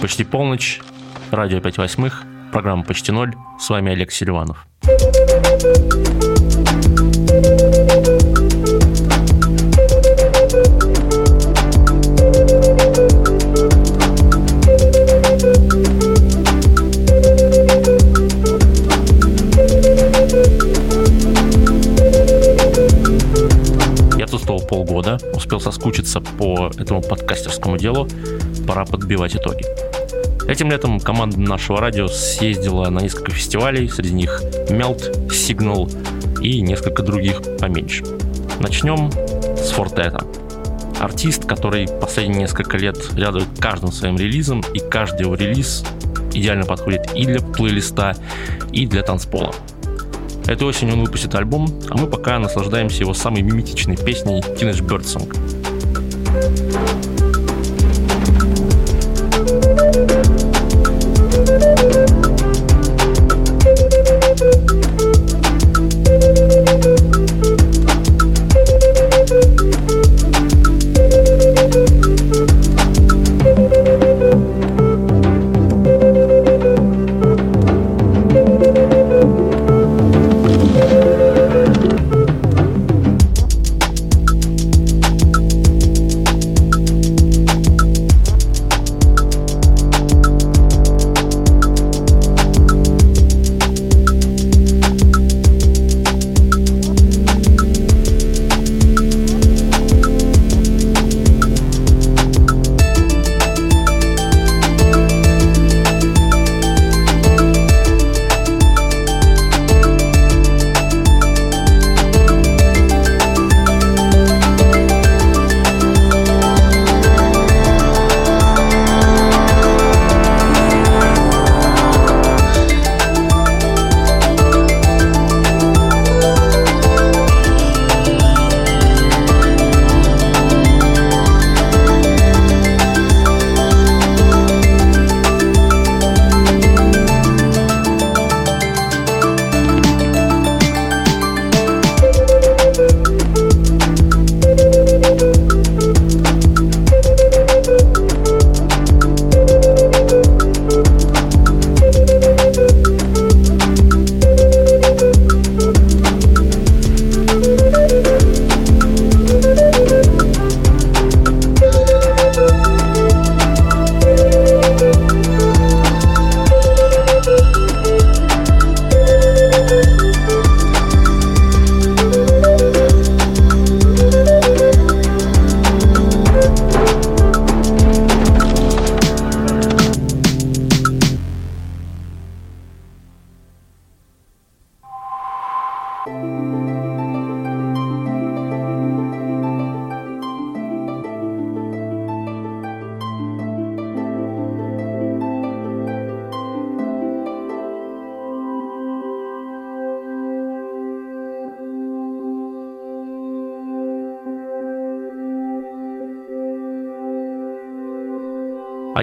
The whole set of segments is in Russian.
Почти полночь, радио 5 восьмых, программа «Почти ноль». С вами Олег Селиванов. Полгода, успел соскучиться по этому подкастерскому делу, пора подбивать итоги. Этим летом команда нашего радио съездила на несколько фестивалей, среди них Melt, Signal и несколько других поменьше. Начнем с Фортета. Артист, который последние несколько лет радует каждым своим релизом, и каждый его релиз идеально подходит и для плейлиста, и для танцпола. Этой осенью он выпустит альбом, а мы пока наслаждаемся его самой миметичной песней Teenage Birdsong.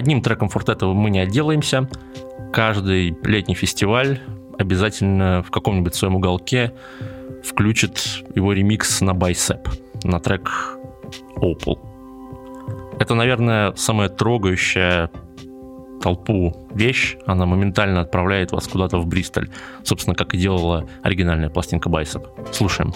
Одним треком Фортета мы не отделаемся. Каждый летний фестиваль обязательно в каком-нибудь своем уголке включит его ремикс на Bicep, на трек Opal. Это, наверное, самая трогающая толпу вещь, она моментально отправляет вас куда-то в Бристоль. Собственно, как и делала оригинальная пластинка Bicep. Слушаем.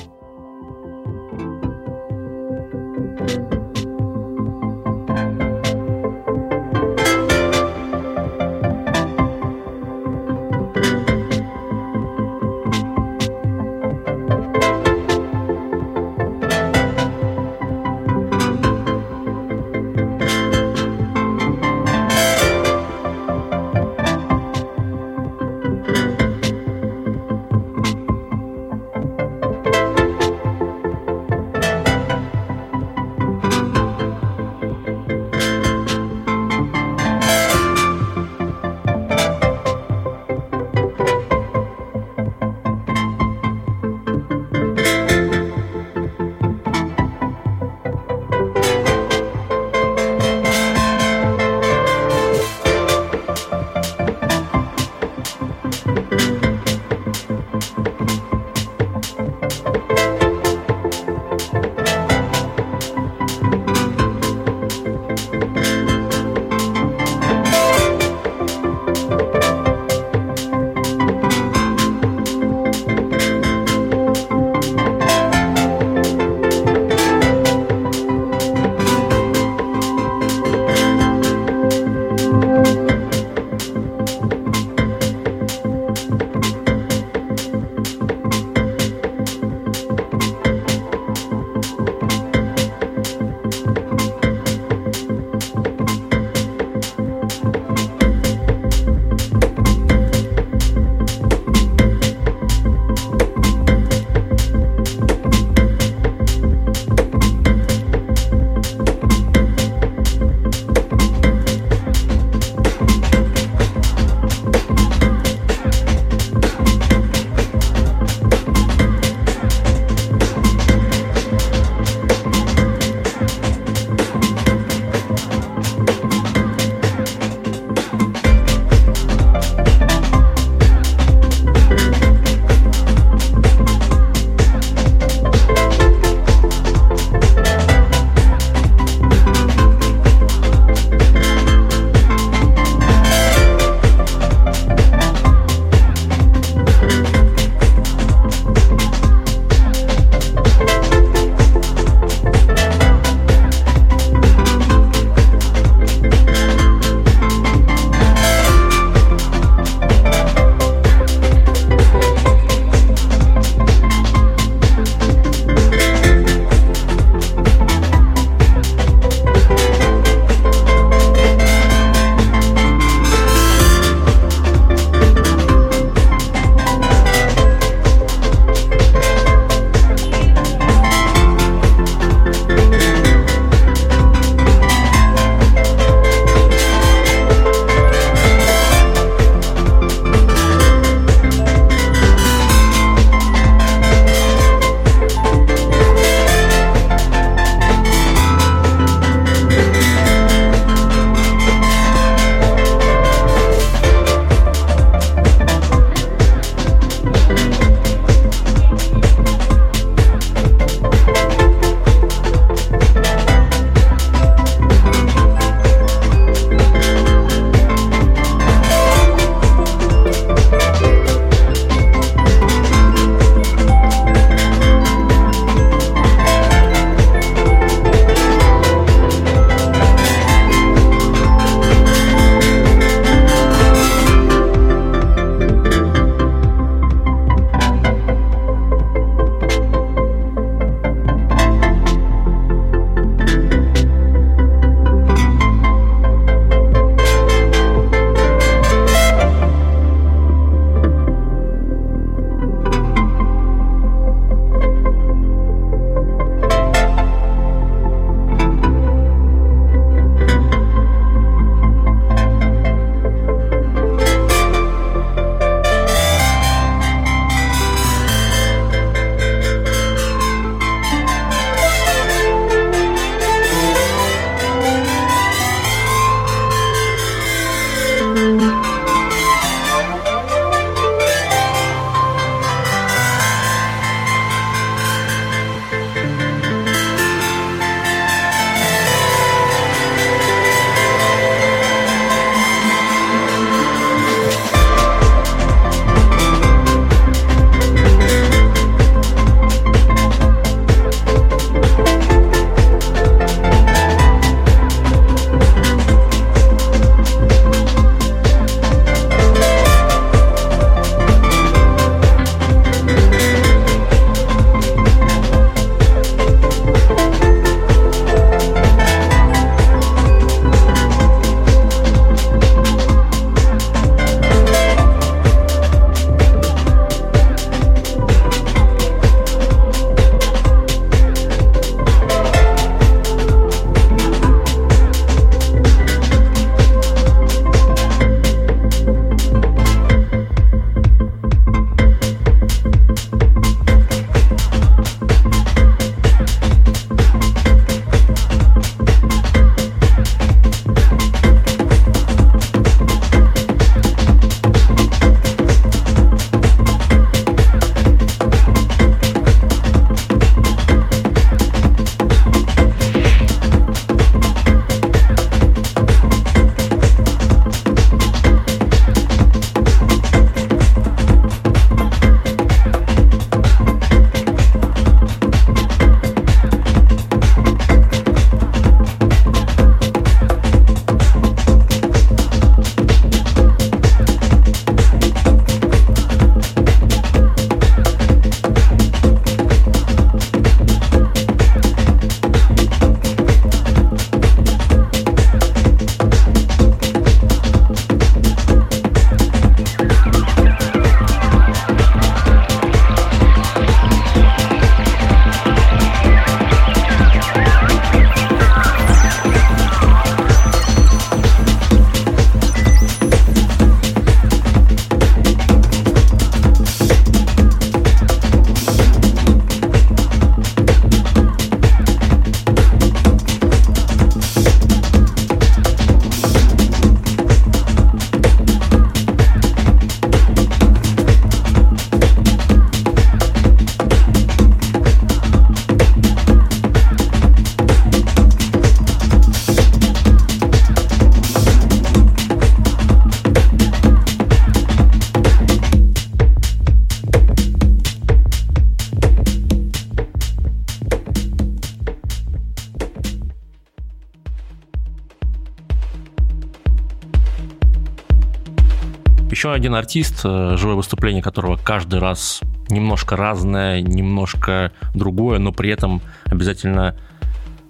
Еще один артист, э, живое выступление которого каждый раз немножко разное, немножко другое, но при этом обязательно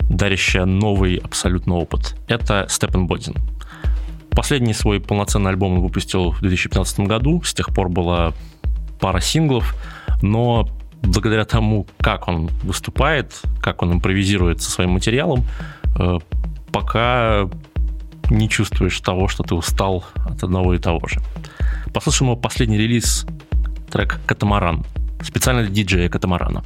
дарящее новый абсолютно опыт. Это Степен Бодин. Последний свой полноценный альбом он выпустил в 2015 году. С тех пор была пара синглов, но благодаря тому, как он выступает, как он импровизирует со своим материалом, э, пока не чувствуешь того, что ты устал от одного и того же. Послушаем его последний релиз, трек «Катамаран», специально для диджея «Катамарана».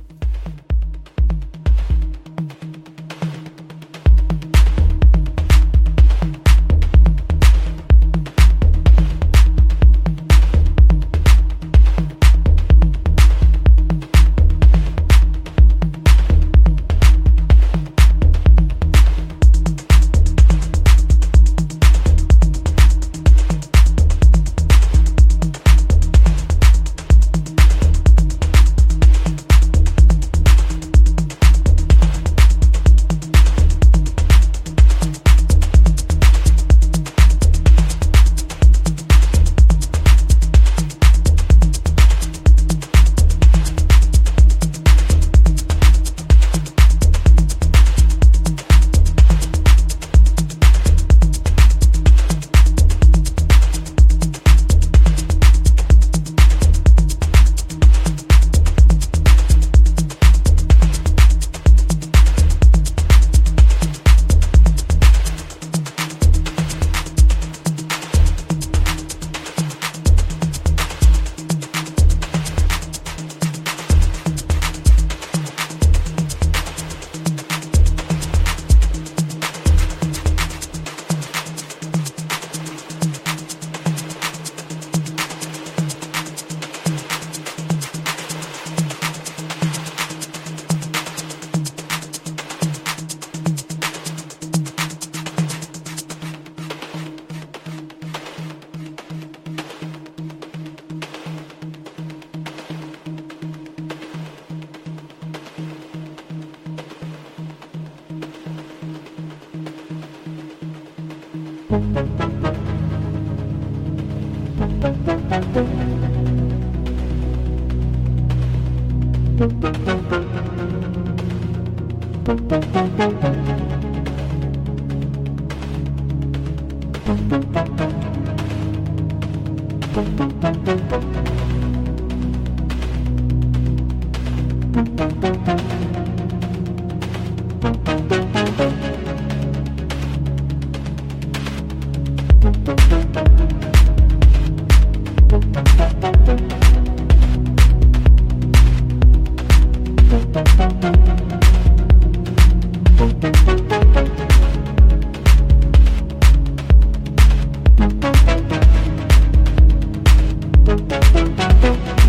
Thank you.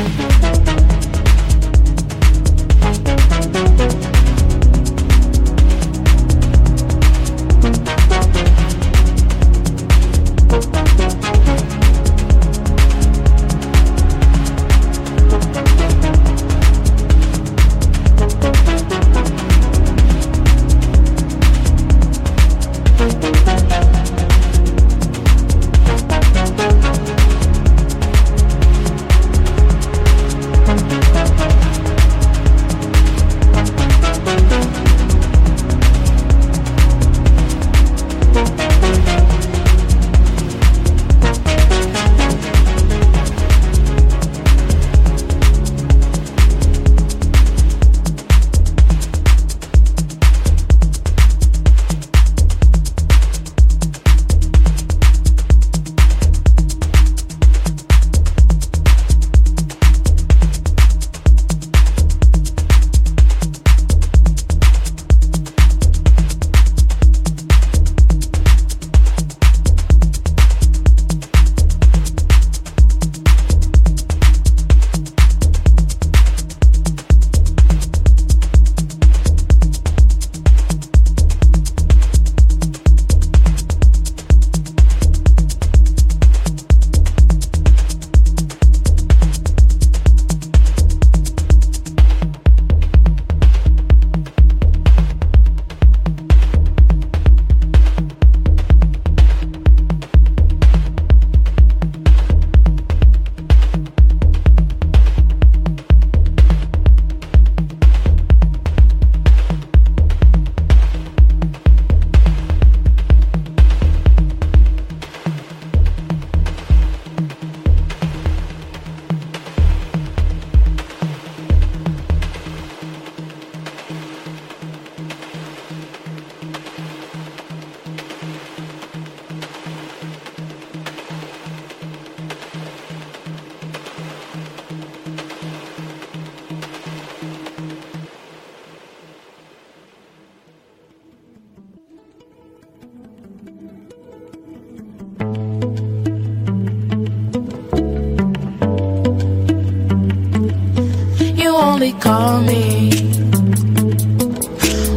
Thank you. only call me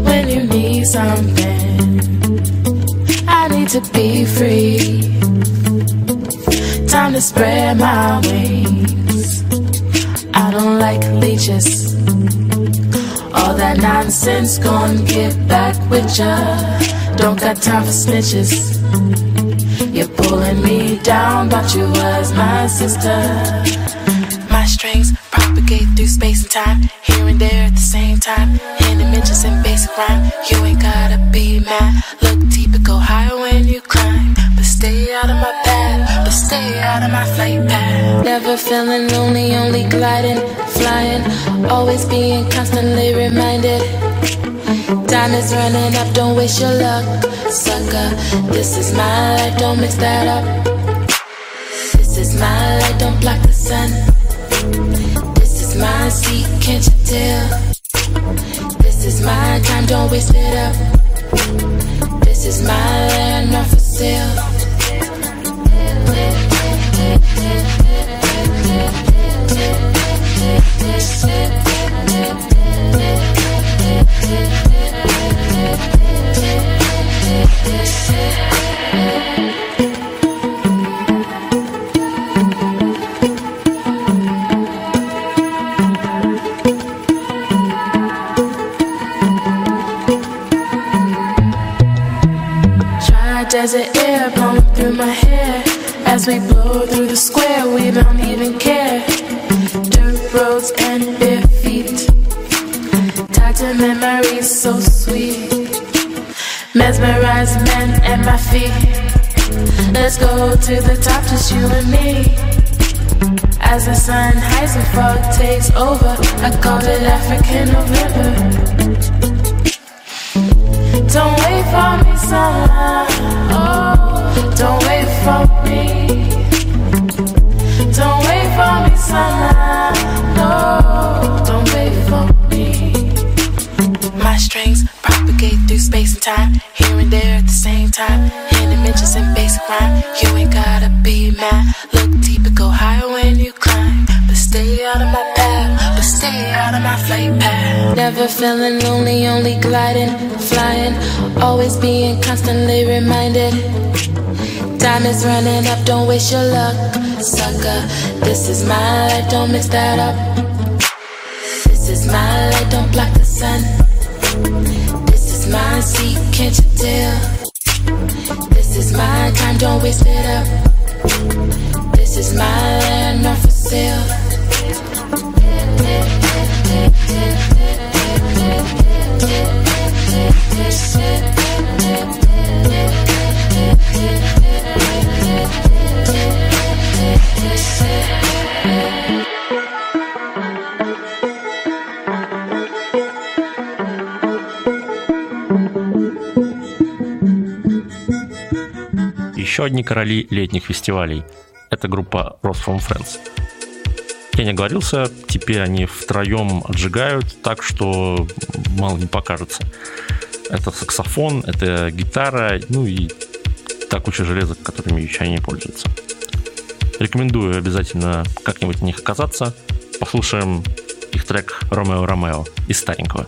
when you need something. I need to be free. Time to spread my wings. I don't like leeches. All that nonsense, gonna get back with ya. Don't got time for snitches. You're pulling me down, but you was my sister time, here and there at the same time. In dimensions and basic rhyme, you ain't gotta be mad. Look deeper, go higher when you climb. But stay out of my path, but stay out of my flight path. Never feeling lonely, only gliding, flying. Always being constantly reminded. Time is running up, don't waste your luck sucker. This is my life, don't mix that up. This is my light, don't block the sun. Is my seat, can't you tell? This is my time, don't waste it up. This is my land, not for sale. desert blowing through my hair as we blow through the square. We don't even care. Dirt roads and bare feet, tied to memories so sweet. Mesmerized men at my feet. Let's go to the top, just you and me. As the sun hides and fog takes over, I call it African November. Don't wait for me, summer. Oh, don't wait for me. Don't wait for me, summer. No, don't wait for me. My strings propagate through space and time, here and there at the same time. In dimensions and basic rhyme, you ain't gotta be mad. Look deep and go higher when you climb, but stay out of my Never feeling lonely, only gliding, flying, always being constantly reminded. Time is running up, don't waste your luck, sucker. This is my life, don't mix that up. This is my light, don't block the sun. This is my seat, can't you tell? This is my time, don't waste it up. This is my land, not for sale. Еще одни короли летних фестивалей. Это группа Rose from Friends. Я не оговорился, теперь они втроем отжигают так, что мало не покажется. Это саксофон, это гитара, ну и та куча железа, которыми еще они пользуются. Рекомендую обязательно как-нибудь в них оказаться. Послушаем их трек «Ромео Ромео» из старенького.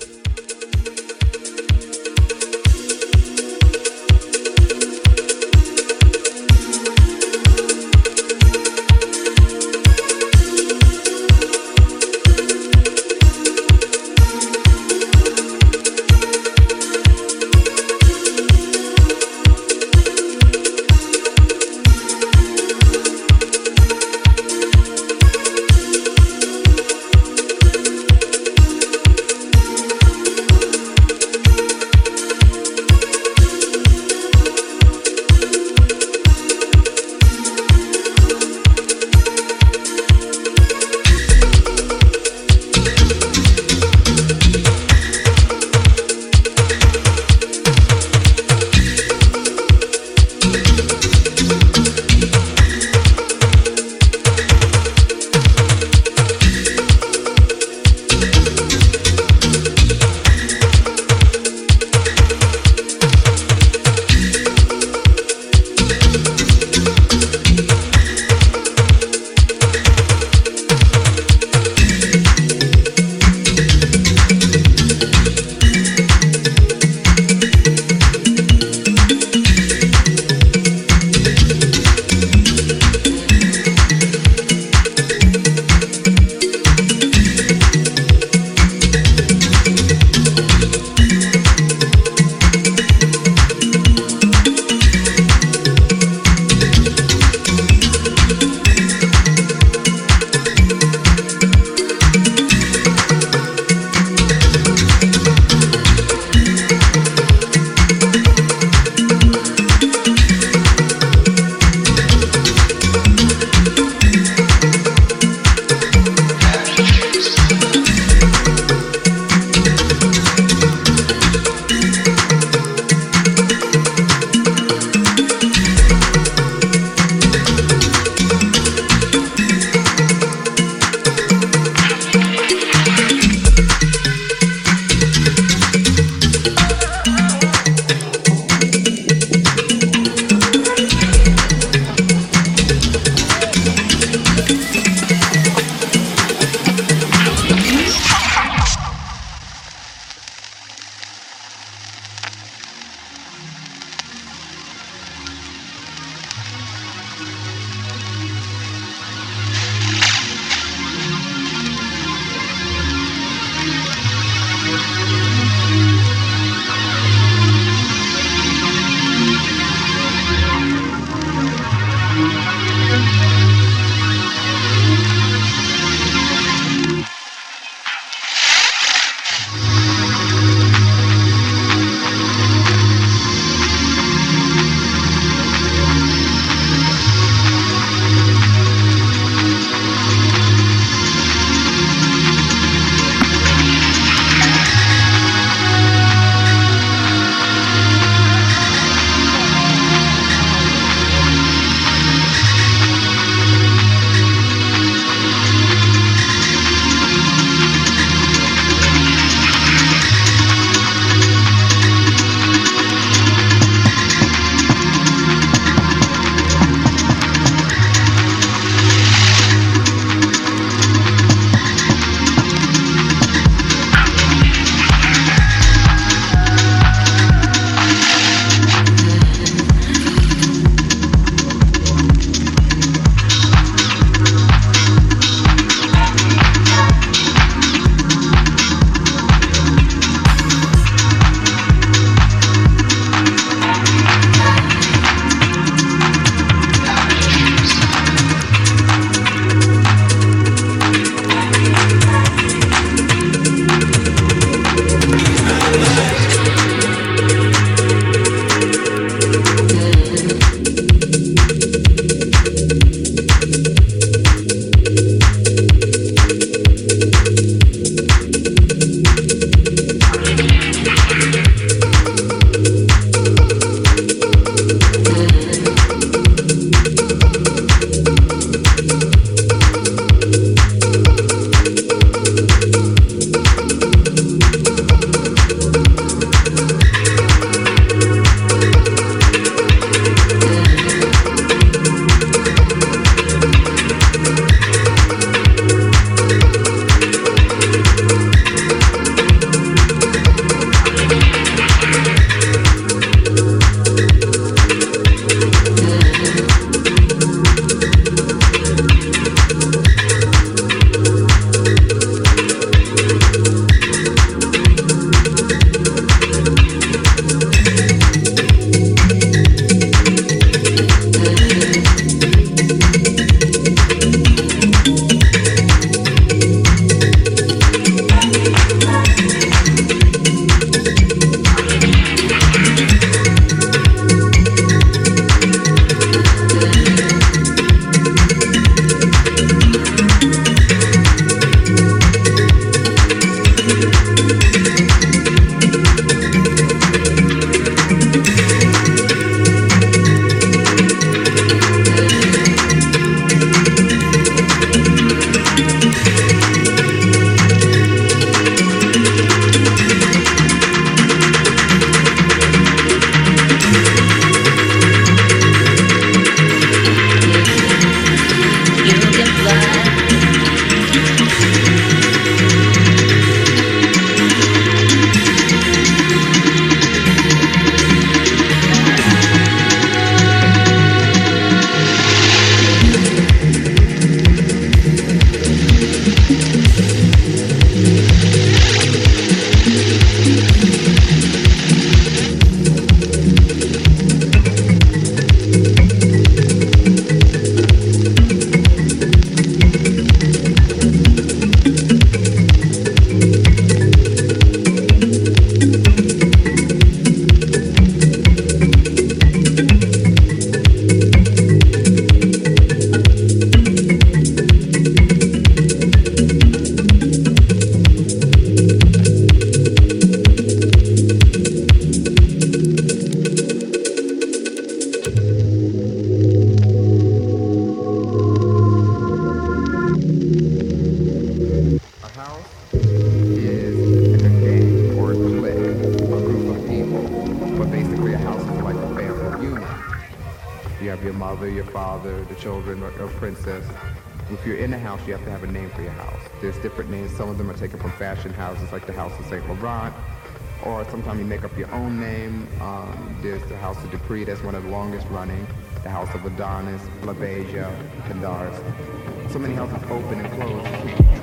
the House of Decree, that's one of the longest running, the House of Adonis, Labasia, Kandars. So many houses open and closed.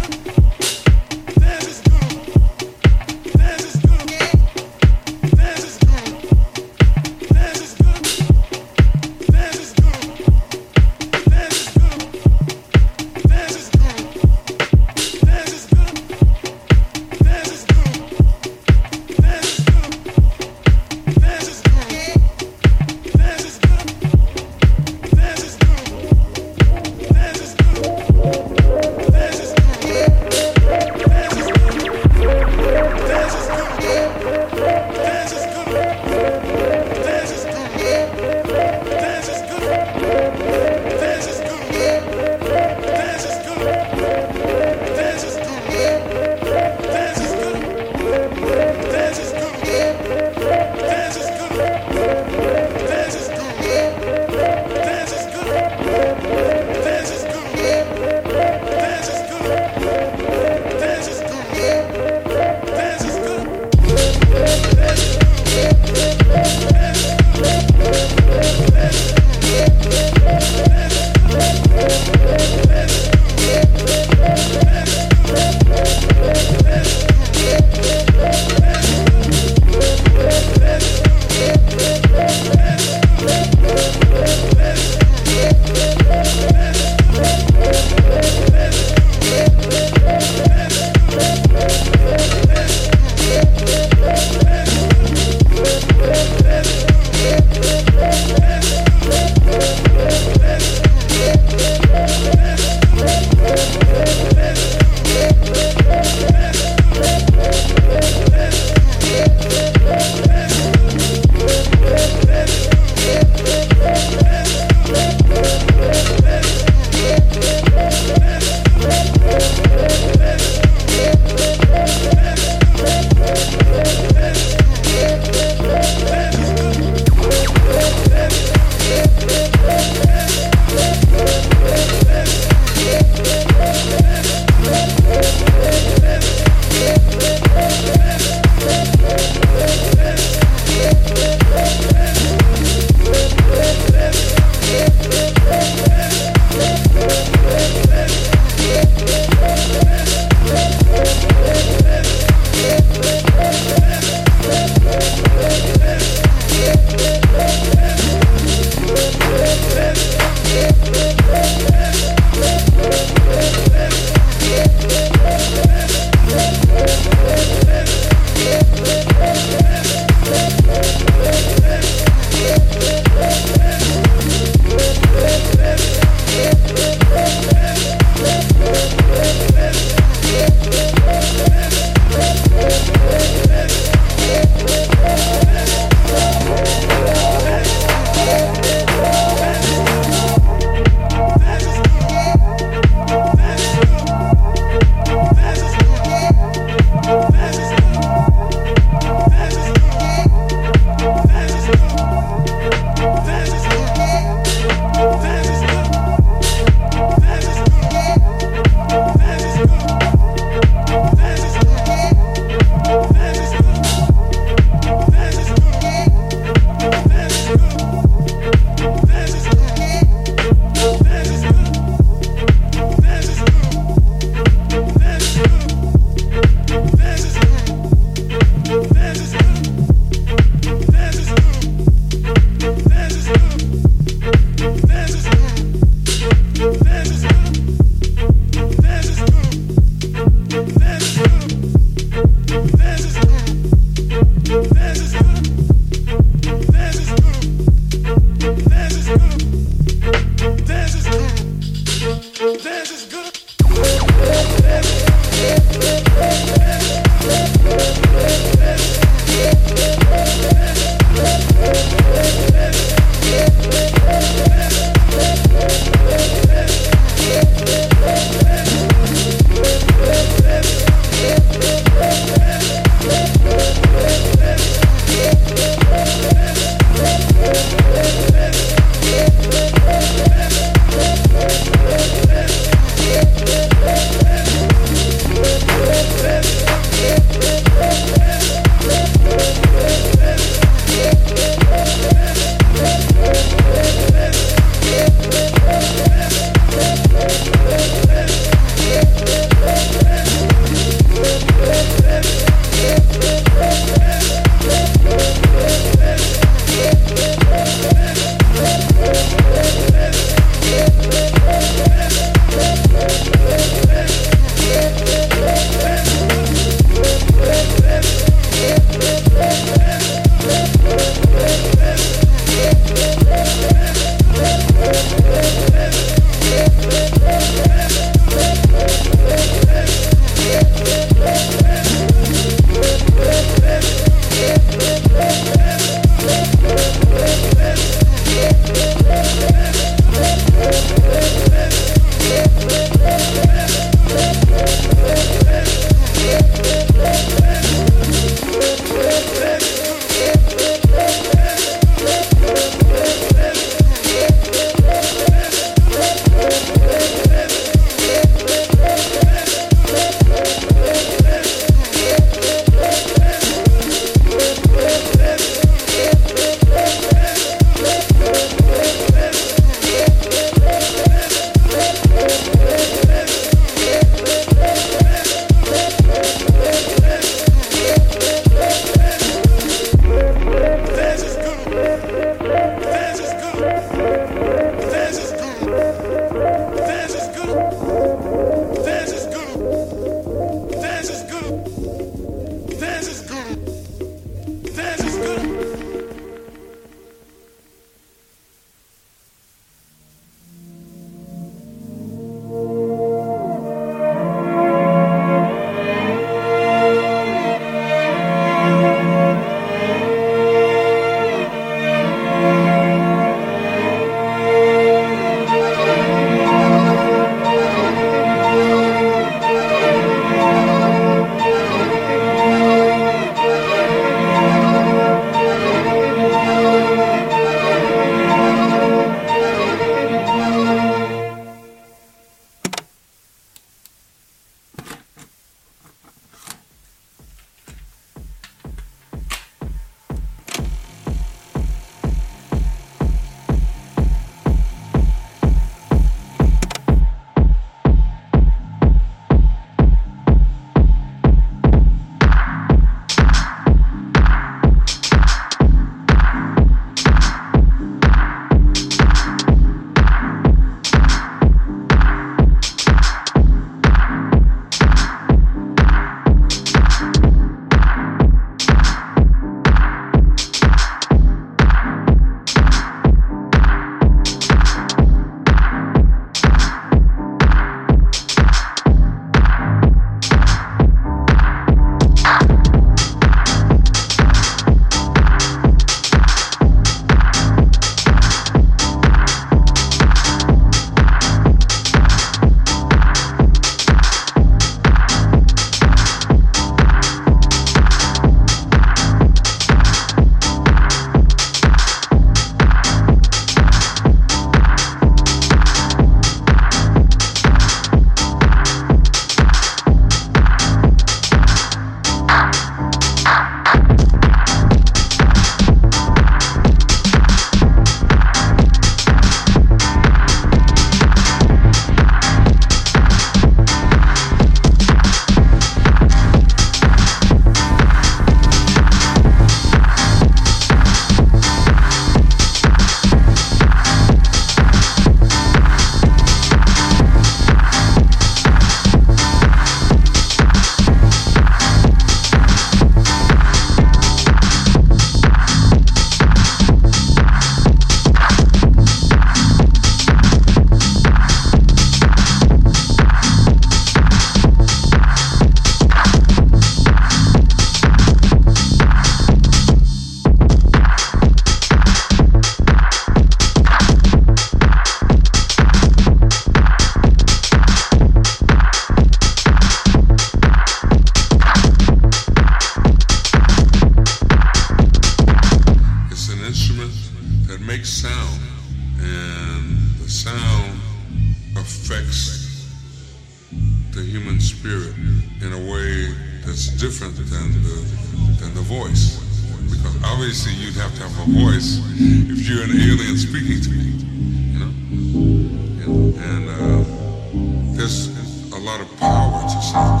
Lot of power to sound.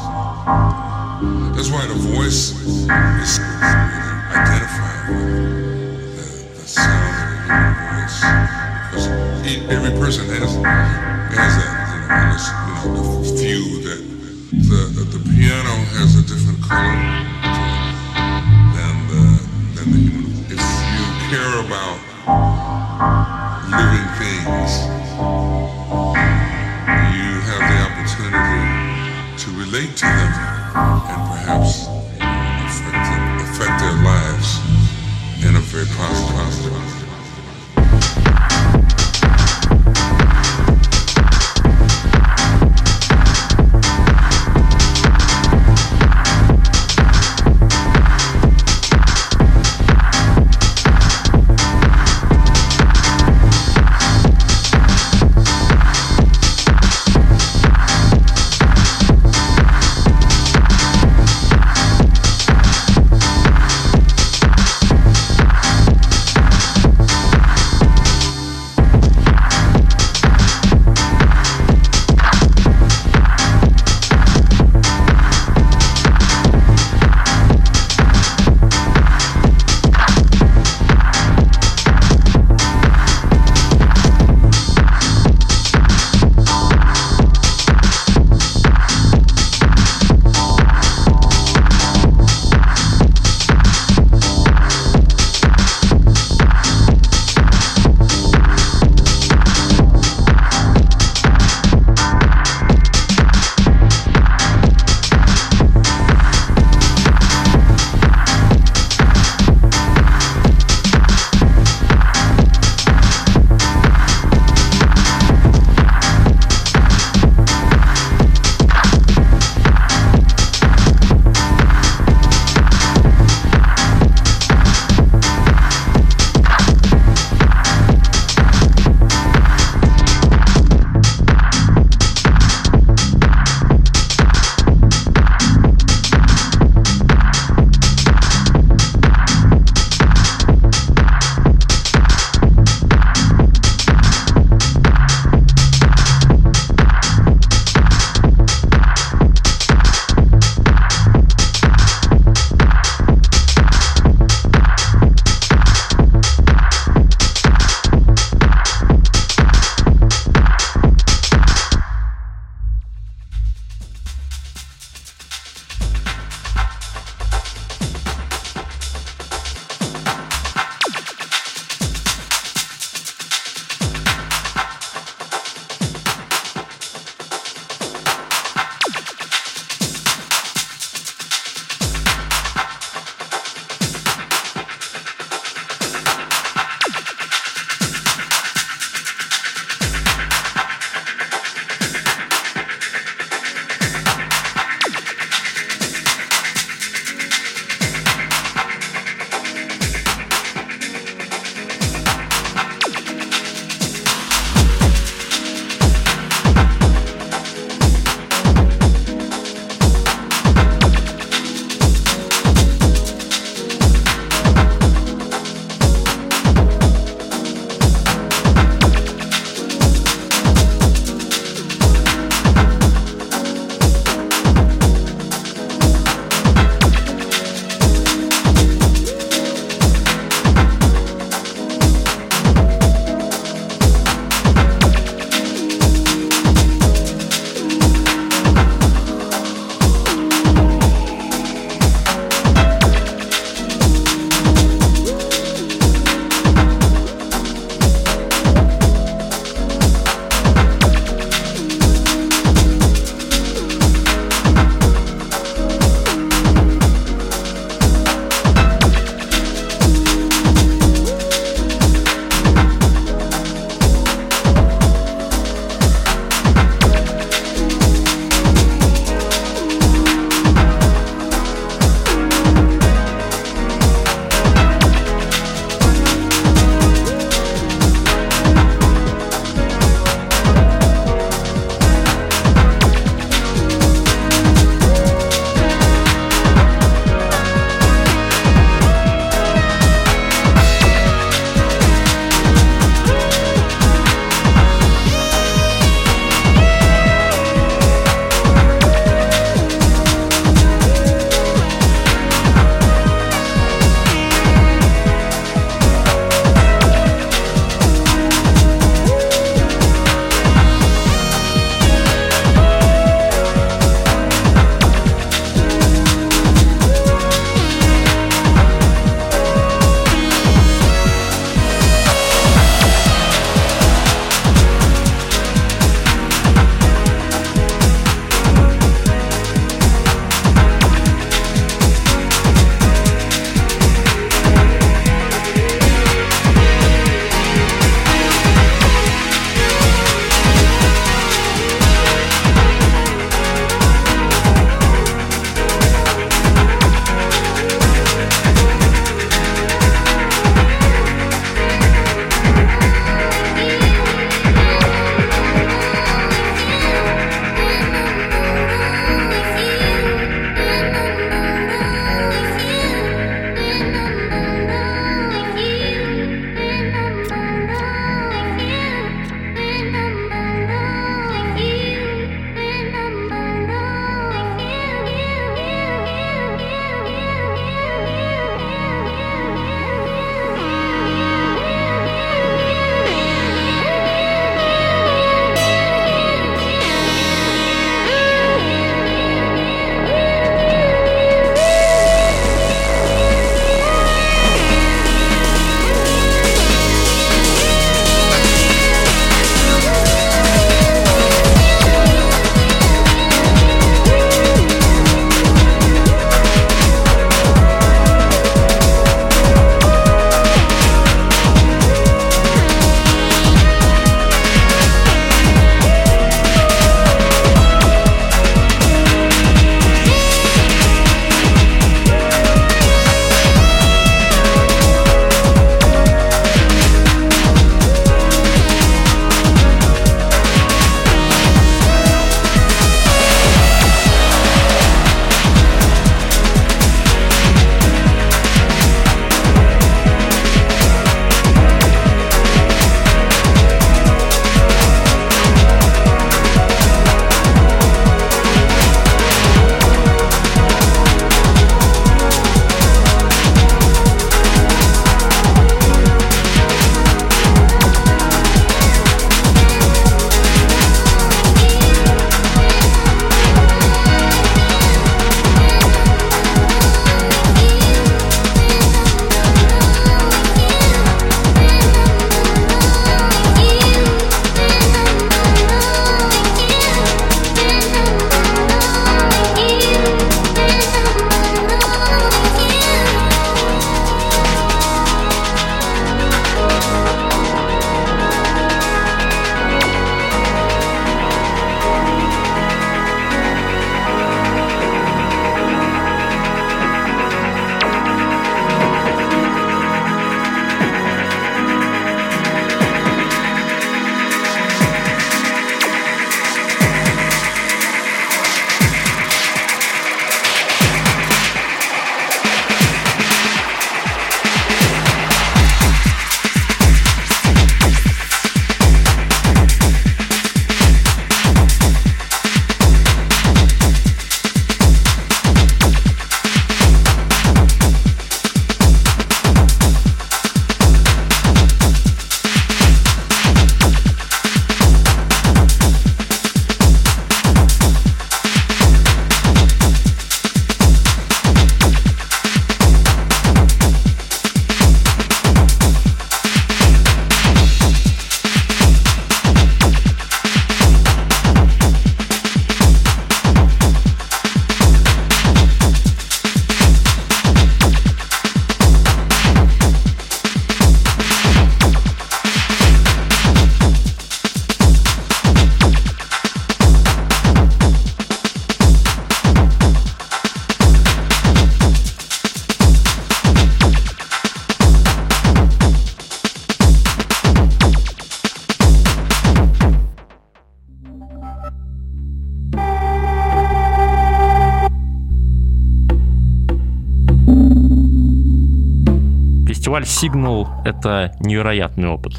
That's why the voice is identified with the, the sound of the human voice. Because every person has has that, you know, the view that the the piano has a different color than the than the human. If you care about living things, relate to them and perhaps affect, affect their lives in a very positive, positive, positive. Фестиваль Signal — это невероятный опыт.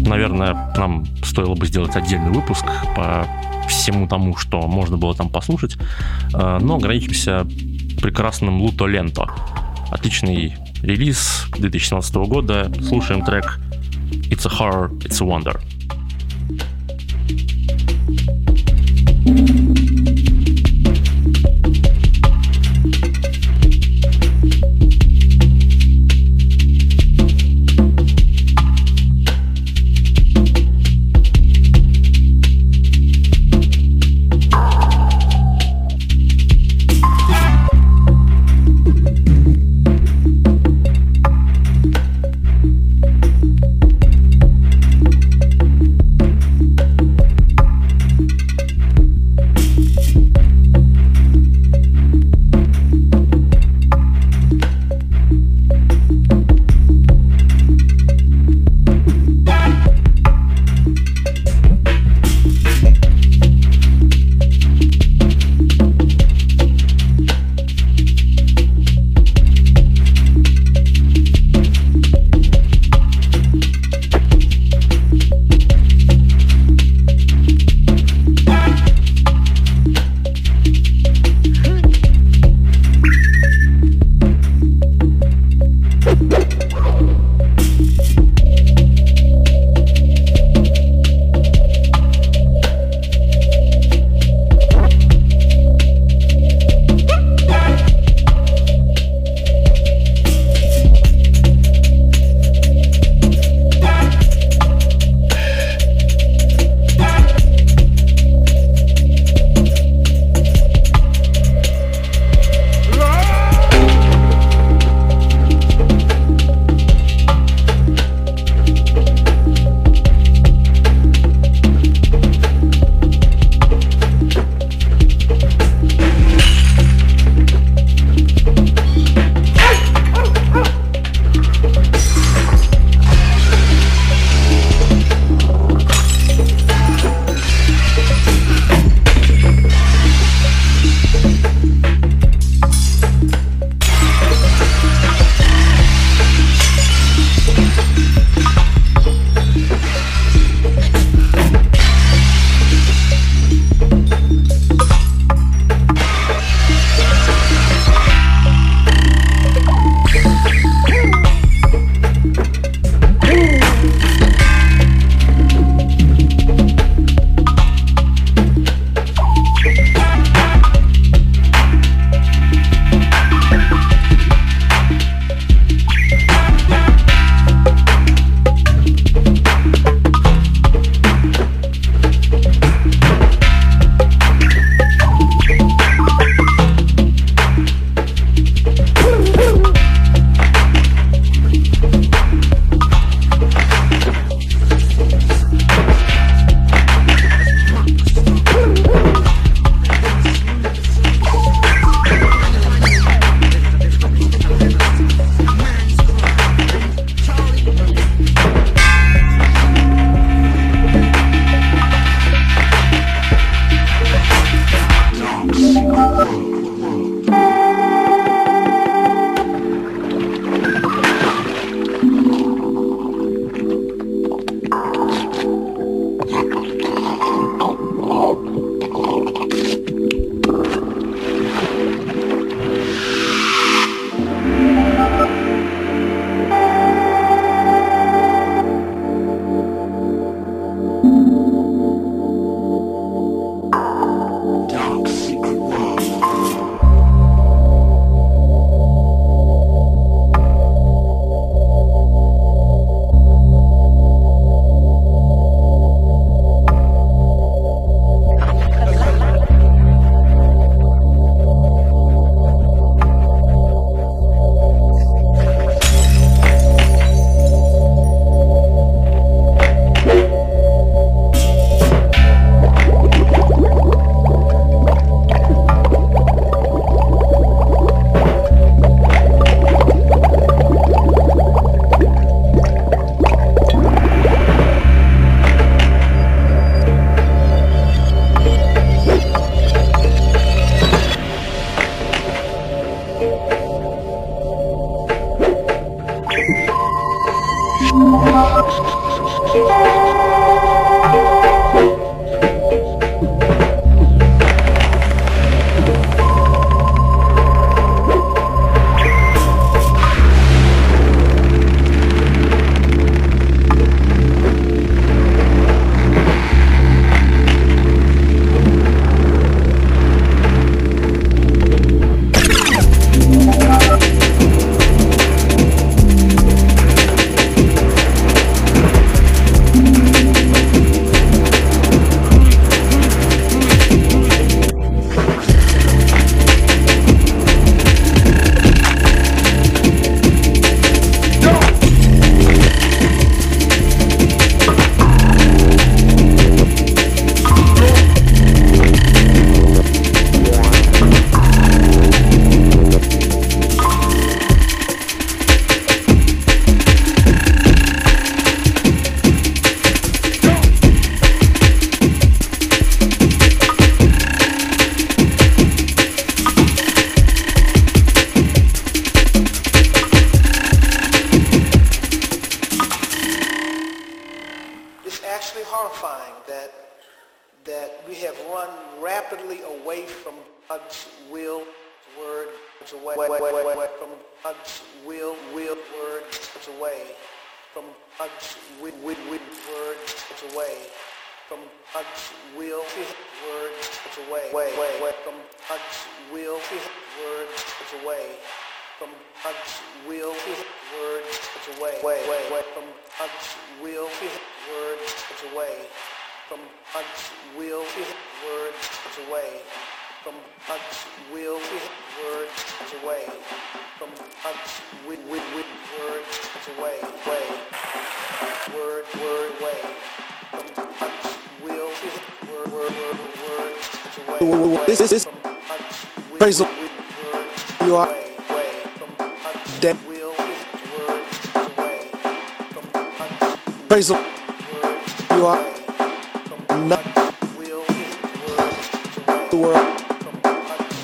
Наверное, нам стоило бы сделать отдельный выпуск по всему тому, что можно было там послушать, э, но ограничимся прекрасным Луто Ленто. Отличный релиз 2017 года. Слушаем трек It's a Horror, It's a Wonder.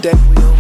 that we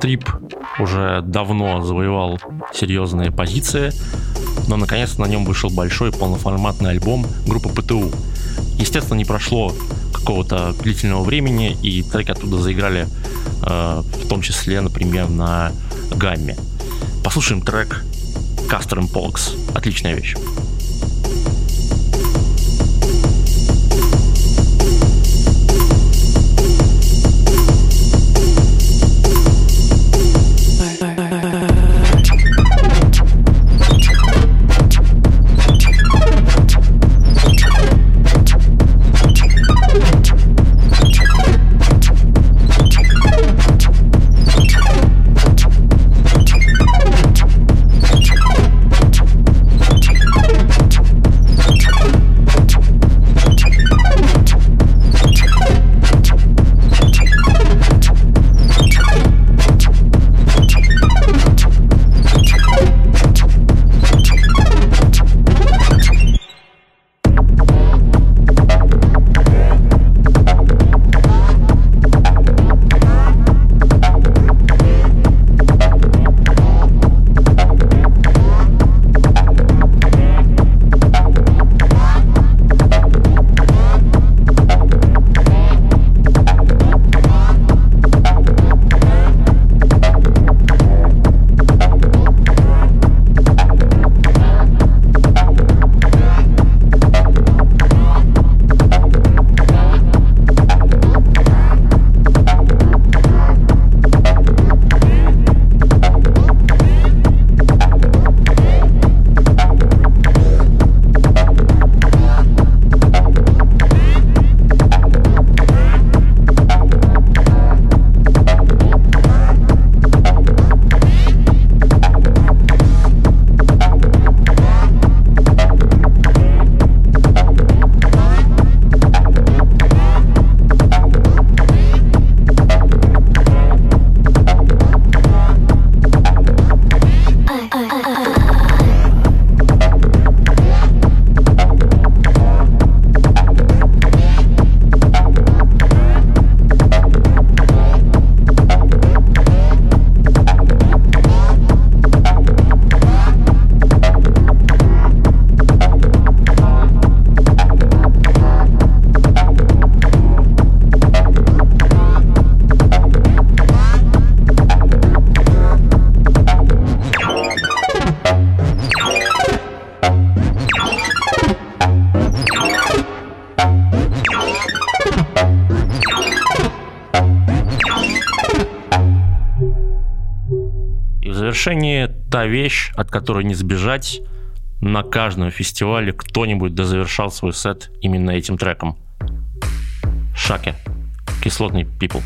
Trip уже давно завоевал серьезные позиции, но наконец-то на нем вышел большой полноформатный альбом группы ПТУ. Естественно, не прошло какого-то длительного времени, и треки оттуда заиграли, э, в том числе, например, на гамме. Послушаем трек Castor Pollux. Отличная вещь. Завершении та вещь, от которой не сбежать. На каждом фестивале кто-нибудь дозавершал свой сет именно этим треком. Шаки. Кислотный People.